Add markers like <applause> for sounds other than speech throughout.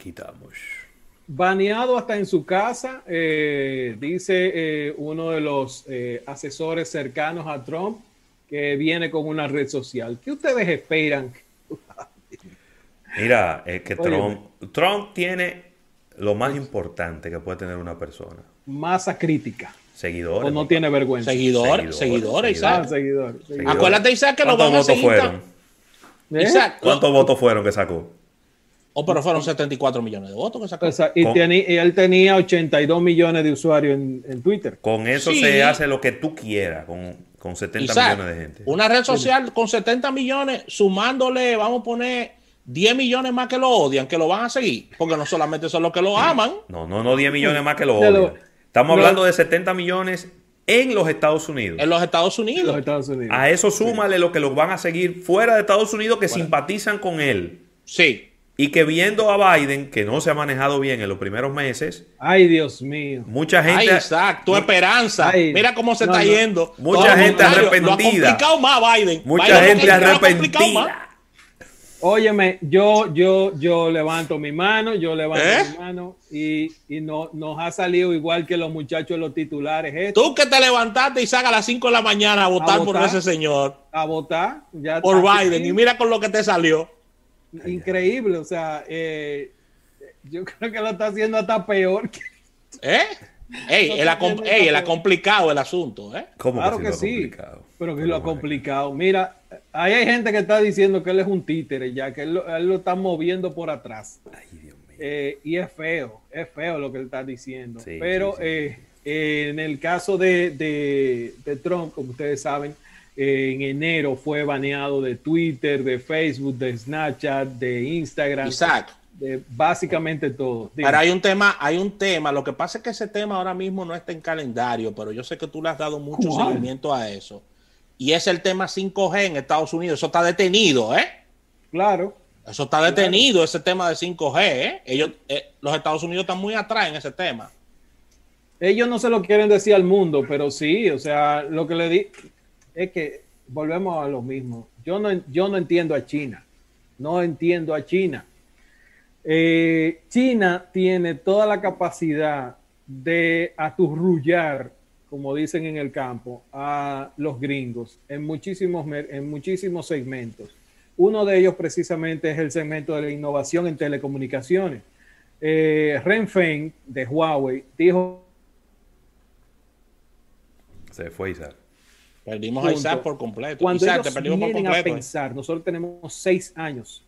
Aquí estamos. Baneado hasta en su casa, eh, dice eh, uno de los eh, asesores cercanos a Trump que viene con una red social. ¿Qué ustedes esperan? Mira, es que. Trump, Trump tiene lo más importante que puede tener una persona. Masa crítica. Seguidores. O no tiene vergüenza. Seguidores, Seguidores, seguidores, Ah, Isaac. seguidor. seguidor. Seguidores. Acuérdate, Isaac, que lo ¿Cuántos van a votos seguir. fueron? ¿Eh? Isaac, ¿Cuántos votos fueron que sacó? Oh, pero fueron 74 millones de votos que sacó. O sea, y, Con- teni- y él tenía 82 millones de usuarios en, en Twitter. Con eso Sí. se hace lo que tú quieras, con, con 70 Isaac, millones de gente. una red social con 70 millones, sumándole, vamos a poner 10 millones más que lo odian, que lo van a seguir, porque no solamente son los que lo aman. No, no, no 10 millones más que lo odian. Estamos lo- hablando de 70 millones en los Estados Unidos. En los Estados en Unidos. los Estados Unidos. A eso súmale lo que los van a seguir fuera de Estados Unidos que simpatizan con él. Sí. Y que viendo a Biden, que no se ha manejado bien en los primeros meses, Ay, Dios mío. mucha Ay, gente... Isaac, tu esperanza. Ay, Mira cómo se no, está no. yendo. Mucha Todo gente arrepentida. Lo ha complicado más Biden. Mucha Biden gente arrepentida. Óyeme, yo, yo, yo levanto mi mano, yo levanto ¿Eh? mi mano y, y no, nos ha salido igual que los muchachos los titulares esto, Tú que te levantaste, Isaac, a las 5 de la mañana a votar, por votar? ese señor, a votar. Ya por Biden, aquí. y mira con lo que te salió. Increíble, o sea, eh, yo <laughs> creo que lo está haciendo hasta peor. que- ¿Eh? Ey, él ha, ey, él complicado el asunto, ¿eh? ¿Cómo Claro que, que sí? complicado? pero que lo ha complicado. Mira, ahí hay gente que está diciendo que él es un títere, ya que él lo, él lo está moviendo por atrás. Ay, Dios mío. Eh, y es feo, es feo lo que él está diciendo. Sí, Pero sí, sí. eh, eh, en el caso de, de- de Trump, como ustedes saben, eh, en enero fue baneado de Twitter, de Facebook, de Snapchat, de Instagram, Isaac. de básicamente todo. Dime. Pero hay un tema, hay un tema. Lo que pasa es que ese tema ahora mismo no está en calendario, pero yo sé que tú le has dado mucho ¿Cuál? seguimiento a eso. Y es el tema 5G en Estados Unidos. Eso está detenido, ¿eh? Claro, Eso está detenido, ese tema de 5G, ¿eh? Ellos, eh, los Estados Unidos están muy atrás en ese tema. ellos no se lo quieren decir al mundo, pero sí, o sea, lo que le di es que volvemos a lo mismo. Yo no, yo no entiendo a China, no entiendo a China. Eh, China tiene toda la capacidad de aturrullar, como dicen en el campo, a los gringos en muchísimos, en muchísimos segmentos. Uno de ellos precisamente es el segmento de la innovación en telecomunicaciones. Eh, Ren Feng de Huawei dijo Se fue Isaac. Perdimos a. Isaac por completo. cuando Isaac, ellos te perdimos por vienen a completo. ¿eh? pensar, nosotros tenemos seis años.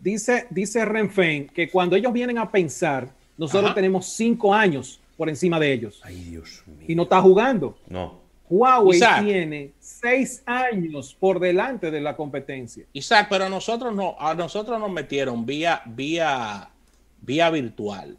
Dice, dice Renfen que cuando ellos vienen a pensar, nosotros Ajá. tenemos cinco años por encima de ellos Ay, Dios mío. y no está jugando. No. Huawei Isaac. tiene seis años por delante de la competencia. Isaac, pero a nosotros no, a nosotros nos metieron vía, vía, vía virtual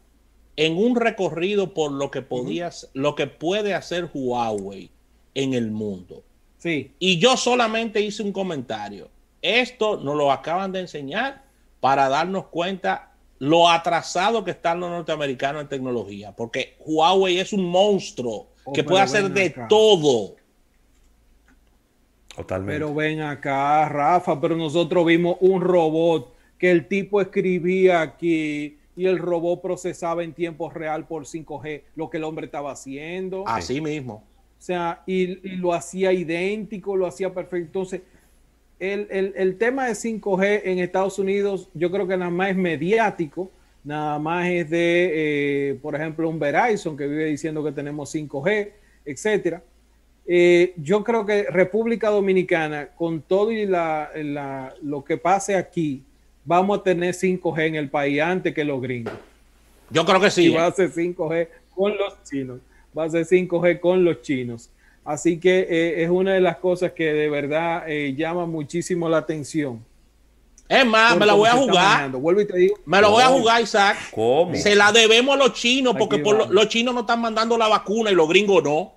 en un recorrido por lo que podías, lo que puede hacer Huawei en el mundo. Sí, Y yo solamente hice un comentario. Esto nos lo acaban de enseñar para darnos cuenta lo atrasado que están los norteamericanos en tecnología, porque Huawei es un monstruo Oh, que puede hacer de acá. todo. Totalmente. pero ven acá, Rafa, pero nosotros vimos un robot que el tipo escribía aquí y el robot procesaba en tiempo real por 5G lo que el hombre estaba haciendo. Así mismo. O sea, y, y lo hacía idéntico, lo hacía perfecto. Entonces, el, el- el tema de 5G en Estados Unidos, yo creo que nada más es mediático, nada más es de, eh, por ejemplo, un Verizon que vive diciendo que tenemos 5G, etcétera. Eh, yo creo que República Dominicana, con todo y la, la- lo que pase aquí, vamos a tener 5G en el país antes que los gringos. Yo creo que sí. Y va ¿eh? a ser 5G con los chinos. Va a ser 5G con los chinos. Así que eh, es una de las cosas que de verdad eh, llama muchísimo la atención. Es más, me la voy a jugar. Vuelvo y te digo. Me lo voy a jugar, Isaac. ¿Cómo? Se la debemos a los chinos porque por lo- los chinos no están mandando la vacuna y los gringos no.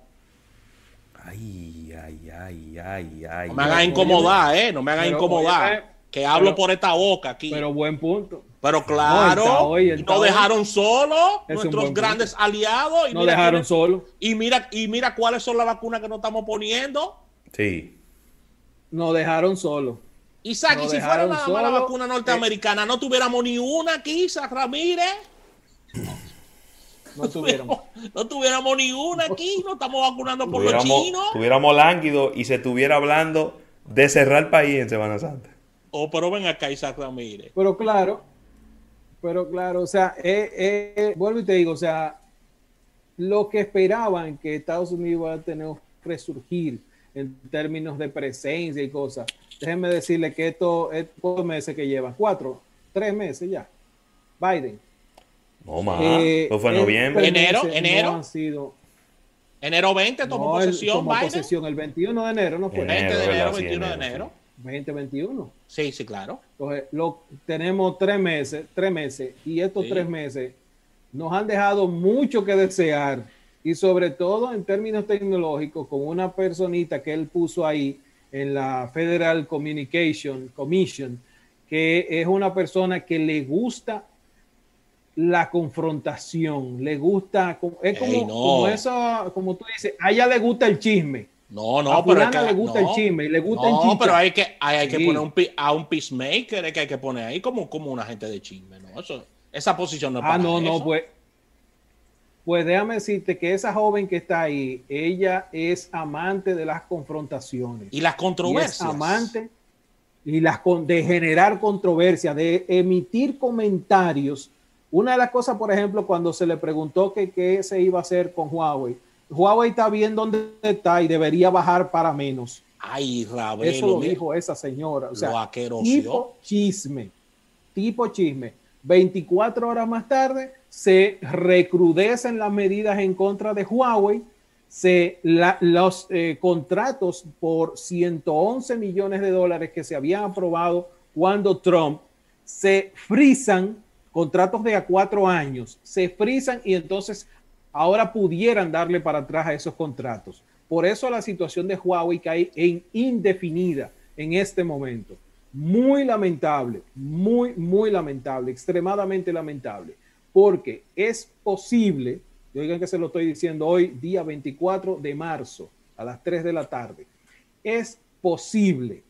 Ay, ay, ay, ay, ay. No me hagan Oye, incomodar, ¿eh? No me hagan pero, incomodar. oye, que hablo pero- por esta boca aquí. Pero buen punto. Pero No, claro, Taoy, el y nos Taoy. dejaron Es un nuestros grandes aliados. Y No mira dejaron quiénes- solo. Y mira, y mira cuáles son las vacunas que nos estamos poniendo. Sí. Nos dejaron solo. Isaac, y si fuera nada más la vacuna norteamericana, no tuviéramos ni una aquí, Isaac Ramírez. No, tuviéramos, <laughs> no tuviéramos ni una aquí, no estamos vacunando por los chinos. Tuviéramos lánguido y se estuviera hablando de cerrar el país en Semana Santa. Oh, pero ven acá, Isaac Ramírez. Pero claro, pero claro, o sea, eh, eh, vuelvo y te digo, o sea, lo que esperaban que Estados Unidos iba a tener resurgir en términos de presencia y cosas. Déjenme decirle que esto, estos meses que llevan, cuatro, tres meses ya. Biden. No más. Eh, fue noviembre. Enero, enero. han sido, enero 20 tomó posesión. tomó posesión el 21 de enero, ¿no fue? 20 de enero, 21 de enero. 2021. Sí, sí, claro. Entonces, lo, tenemos tres meses, tres meses, y estos tres meses nos han dejado mucho que desear, y sobre todo en términos tecnológicos, con una personita que él puso ahí en la Federal Communication Commission, que es una persona que le gusta la confrontación, le gusta, es como, eso, como tú dices, a ella le gusta el chisme. No, no, pero le gusta el chisme y le gusta no, el pero hay que, hay, que poner un, a un peacemaker, que hay que poner ahí como, como un agente de chisme, ¿no? Eso, esa posición no es Ah, no, no, pues. Pues déjame decirte que esa joven que está ahí, ella es amante de las confrontaciones. Y las controversias. es amante y las de generar controversia, de emitir comentarios. Una de las cosas, por ejemplo, cuando se le preguntó que qué se iba a hacer con Huawei, Huawei está bien donde está y debería bajar para menos. Ay, Ravelo, Eso lo dijo esa señora. O sea, tipo chisme. Tipo chisme. 24 horas más tarde se recrudecen las medidas en contra de Huawei. Se, los eh, contratos por 111 millones de dólares que se habían aprobado cuando Trump se frisan, contratos de a cuatro años, se frisan y entonces ahora pudieran darle para atrás a esos contratos. Por eso la situación de Huawei cae en indefinida en este momento. Muy lamentable, muy, muy lamentable, extremadamente lamentable, porque es posible, y oigan que se lo estoy diciendo hoy, día 24 de marzo, a las 3 de la tarde, es posible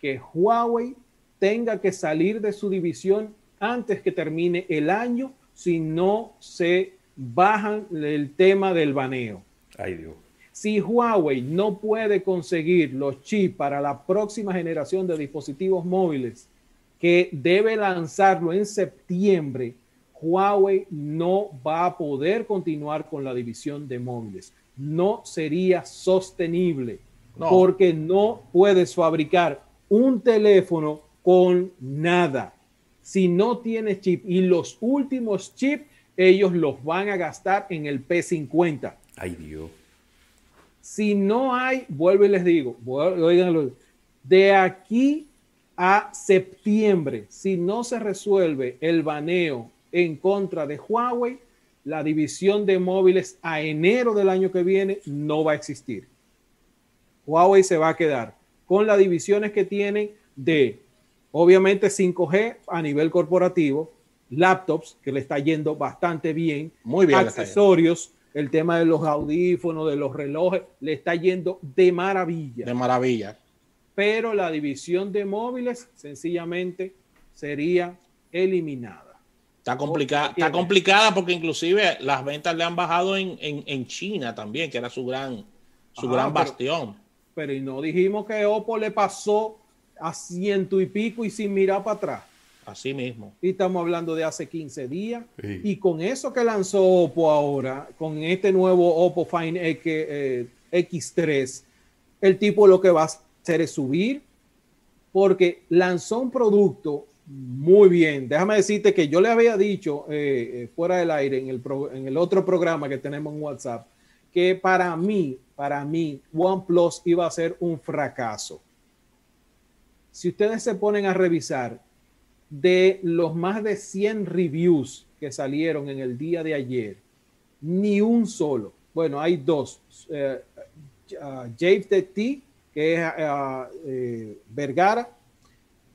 que Huawei tenga que salir de su división antes que termine el año si no se bajan el tema del baneo. Ay, Dios. Si Huawei no puede conseguir los chips para la próxima generación de dispositivos móviles que debe lanzarlo en septiembre, Huawei no va a poder continuar con la división de móviles. No sería sostenible porque no puedes fabricar un teléfono con nada. Si no tienes chip y los últimos chips ellos los van a gastar en el P50. Ay Dios. Si no hay, vuelvo y les digo, oiganlo, de aquí a septiembre, si no se resuelve el baneo en contra de Huawei, la división de móviles a enero del año que viene no va a existir. Huawei se va a quedar con las divisiones que tienen de, obviamente, 5G a nivel corporativo, laptops, que le está yendo bastante bien. Muy bien. Accesorios, el tema de los audífonos, de los relojes, le está yendo de maravilla. De maravilla. Pero la división de móviles sencillamente sería eliminada. Está complicada, está complicada porque inclusive las ventas le han bajado en, en, China también, que era su gran, su gran bastión. Pero, y no dijimos que Oppo le pasó a ciento y pico y sin mirar para atrás. Así mismo. Y estamos hablando de hace 15 días. Y con eso que lanzó Oppo ahora, con este nuevo Oppo Fine X, 3 eh, el tipo lo que va a hacer es subir, porque lanzó un producto muy bien. Déjame decirte que yo le había dicho eh, eh, fuera del aire en el, en el otro programa que tenemos en WhatsApp, que para mí, para mí, OnePlus iba a ser un fracaso. Si ustedes se ponen a revisar, de los más de 100 reviews que salieron en el día de ayer, ni un solo. Bueno, hay dos. Eh, James de T, que es uh, Vergara.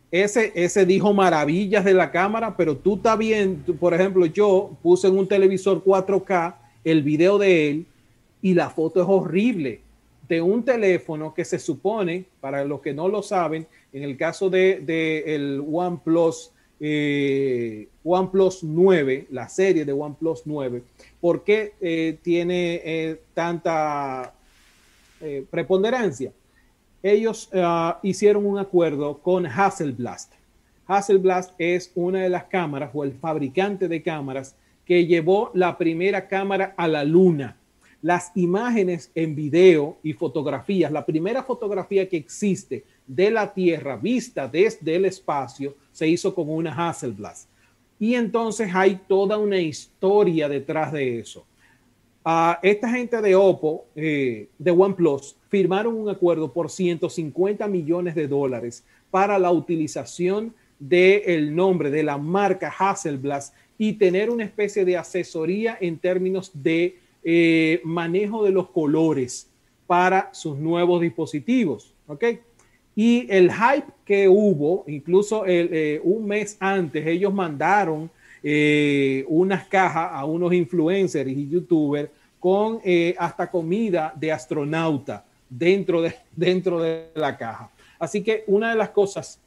Ese, ese dijo maravillas de la cámara, pero tú estás bien. Por ejemplo, yo puse en un televisor 4K el video de él y la foto es horrible. De un teléfono que se supone, para los que no lo saben, en el caso de, de el OnePlus, eh, OnePlus 9, la serie de OnePlus 9, ¿por qué eh, tiene eh, tanta eh, preponderancia? Ellos ah, hicieron un acuerdo con Hasselblad. Hasselblad es una de las cámaras o el fabricante de cámaras que llevó la primera cámara a la luna. Las imágenes en video y fotografías, la primera fotografía que existe de la Tierra vista desde el espacio se hizo con una Hasselblad. Y entonces hay toda una historia detrás de eso. Uh, esta gente de Oppo, eh, de OnePlus, firmaron un acuerdo por 150 millones de dólares para la utilización del nombre de la marca Hasselblad y tener una especie de asesoría en términos de eh, manejo de los colores para sus nuevos dispositivos. ¿ok? Y el hype que hubo, incluso eh, un mes antes, ellos mandaron eh, unas cajas a unos influencers y youtubers con hasta comida de astronauta dentro de, <laughs> dentro de la caja. Así que una de las cosas,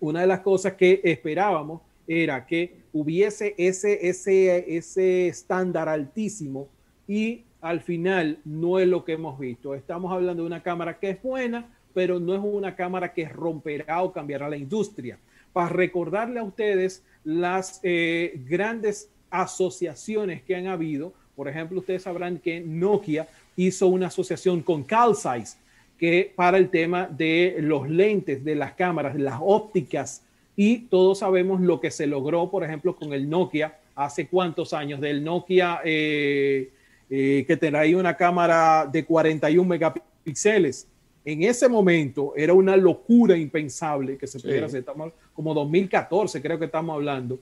una de las cosas que esperábamos era que hubiese ese, ese, ese estándar altísimo y al final no es lo que hemos visto. Estamos hablando de una cámara que es buena, pero no es una cámara que romperá o cambiará la industria. Para recordarle a ustedes las eh, grandes asociaciones que han habido, por ejemplo, ustedes sabrán que Nokia hizo una asociación con Calsize, que para el tema de los lentes de las cámaras, las ópticas, y todos sabemos lo que se logró, por ejemplo, con el Nokia hace cuántos años, del Nokia eh, eh, que tenía una cámara de 41 megapíxeles en ese momento era una locura impensable que se pudiera hacer. Estamos como 2014, creo que estamos hablando.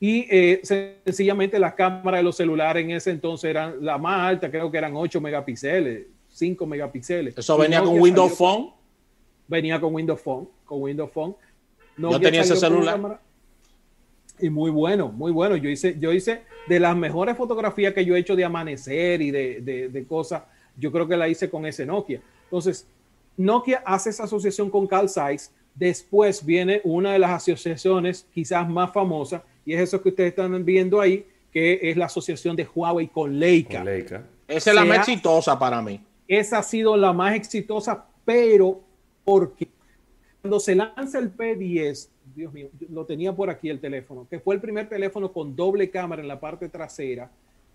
Y eh, sencillamente las cámaras de los celulares en ese entonces eran la más alta, creo que eran 8 megapíxeles, 5 megapíxeles. ¿Eso venía con Windows Phone? Venía con Windows Phone, con Windows Phone. No tenía ese celular. Y muy bueno, muy bueno. Yo hice, yo hice de las mejores fotografías que yo he hecho de amanecer y de, de, de cosas. Yo creo que la hice con ese Nokia. Entonces, Nokia hace esa asociación con Carl Zeiss. Después viene una de las asociaciones quizás más famosas, y es eso que ustedes están viendo ahí, que es la asociación de Huawei con Leica. Leica. Esa es la más exitosa para mí. Esa ha sido la más exitosa, pero porque cuando se lanza el P10, Dios mío, lo tenía por aquí el teléfono, que fue el primer teléfono con doble cámara en la parte trasera,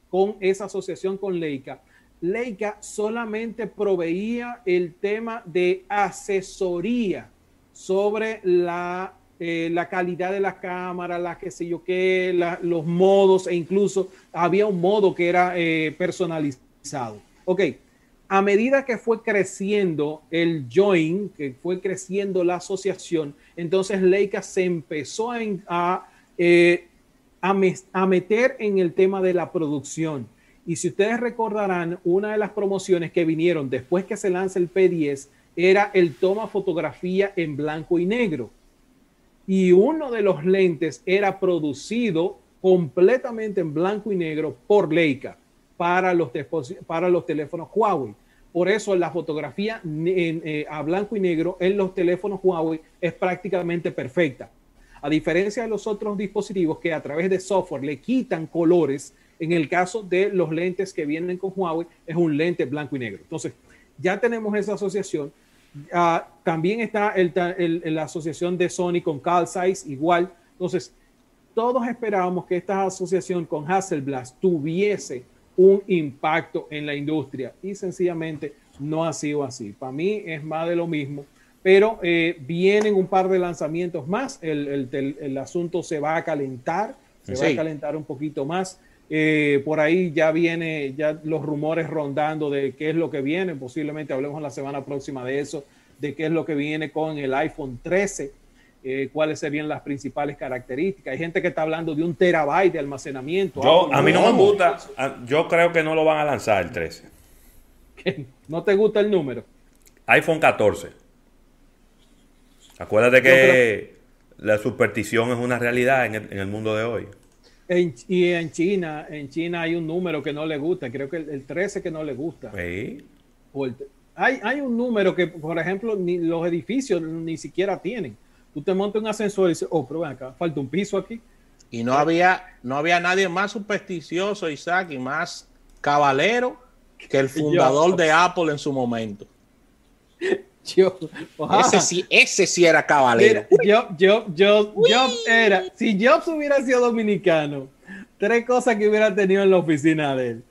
con esa asociación con Leica, Leica solamente proveía el tema de asesoría sobre la, eh, la calidad de la cámara, la que sé yo qué, la, los modos e incluso había un modo que era eh, personalizado. Ok, a medida que fue creciendo el join, que fue creciendo la asociación, entonces Leica se empezó a, a, eh, a, meter en el tema de la producción y si ustedes recordarán, una de las promociones que vinieron después que se lanza el P10 era el toma fotografía en blanco y negro. Y uno de los lentes era producido completamente en blanco y negro por Leica para los, para los teléfonos Huawei. Por eso la fotografía eh, a blanco y negro en los teléfonos Huawei es prácticamente perfecta. A diferencia de los otros dispositivos que a través de software le quitan colores, en el caso de los lentes que vienen con Huawei, es un lente blanco y negro. Entonces, ya tenemos esa asociación. Uh, también está la asociación de Sony con Carl Zeiss, igual. Entonces, todos esperábamos que esta asociación con Hasselblad tuviese un impacto en la industria y sencillamente no ha sido así. Para mí es más de lo mismo, pero eh, vienen un par de lanzamientos más, el, el, el asunto se va a calentar, se sí. va a calentar un poquito más. Eh, por ahí ya viene ya los rumores rondando de qué es lo que viene. Posiblemente hablemos la semana próxima de eso, de qué es lo que viene con el iPhone 13, eh, cuáles serían las principales características. Hay gente que está hablando de un terabyte de almacenamiento. Yo, a mí no me gusta. Yo creo que no lo van a lanzar el 13. ¿No te gusta el número? iPhone 14. Acuérdate que la superstición es una realidad en el, en el mundo de hoy. En, y en China, en China hay un número que no le gusta, creo que el, el 13 que no le gusta. ¿Sí? O el, Hay, hay un número que, por ejemplo, ni los edificios ni siquiera tienen. Tú te montas un ascensor y dices, oh, pero ven acá, falta un piso aquí. Y no había, no había nadie más supersticioso, Isaac, y más cabalero que el <laughs> fundador Yo. de Apple en su momento. <laughs> Yo, Ese sí, ese sí era cabalero. Yo, yo, yo, Jobs era, si Jobs hubiera sido dominicano, tres cosas que hubiera tenido en la oficina de él.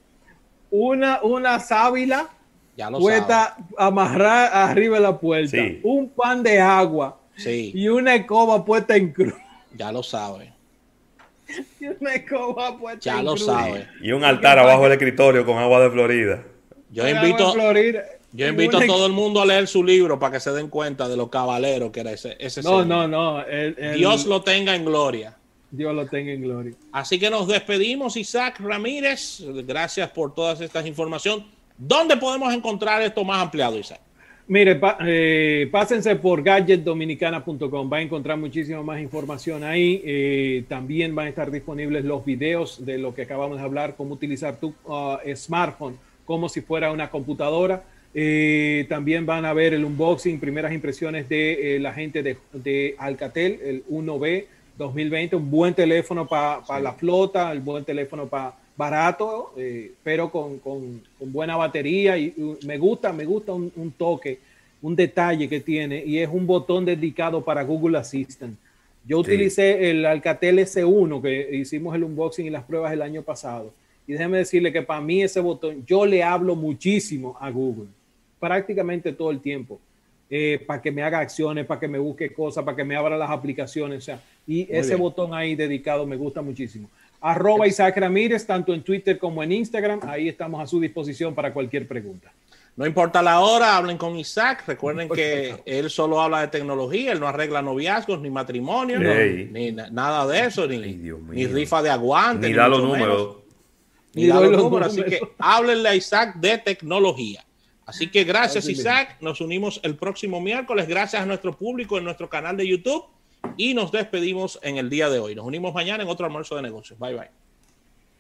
Una, una sábila Ya lo puesta amarrar arriba de la puerta, Sí. un pan de agua Sí, y una escoba puesta en cruz. ya lo sabe. Y una escoba puesta Ya en lo cruz. sabe. Y un altar abajo del escritorio con agua de Florida. Yo invito, Florida. yo invito a todo el mundo a leer su libro para que se den cuenta de lo cabalero que era ese, ese No, no, no. el- Dios lo tenga en gloria. Dios lo tenga en gloria. Así que nos despedimos, Isaac Ramírez. Gracias por todas estas informaciones. ¿Dónde podemos encontrar esto más ampliado, Isaac? Mire, pa- eh, pásense por gadgetdominicana.com, va a encontrar muchísima más información ahí. Eh, también van a estar disponibles los videos de lo que acabamos de hablar, cómo utilizar tu uh, smartphone como si fuera una computadora. Eh, también van a ver el unboxing, primeras impresiones de eh, la gente de, de Alcatel, el 1B 2020, un buen teléfono para la flota, el buen teléfono para barato, eh, pero con, con- con buena batería y, me gusta, me gusta un, un toque, un detalle que tiene y es un botón dedicado para Google Assistant. Yo Sí. utilicé el Alcatel S1 que hicimos el unboxing y las pruebas el año pasado y déjeme decirle que para mí ese botón, yo le hablo muchísimo a Google, prácticamente todo el tiempo. para que me haga acciones, para que me busque cosas, para que me abra las aplicaciones. O sea, y ese bien. botón ahí dedicado me gusta muchísimo. Arroba Isaac Ramírez, tanto en Twitter como en Instagram. Ahí estamos a su disposición para cualquier pregunta. No importa la hora, hablen con Isaac. Recuerden que él solo habla de tecnología, él no arregla noviazgos, ni matrimonio, Ey. ni na- nada de eso, ni, Ay, ni rifa de aguante, Ni da los números. ni Ni da los los números. Así que háblenle a Isaac de tecnología. Así que gracias. Isaac. Nos unimos el próximo miércoles. Gracias a nuestro público en nuestro canal de YouTube. Y nos despedimos en el día de hoy. Nos unimos mañana en otro almuerzo de negocios. Bye bye.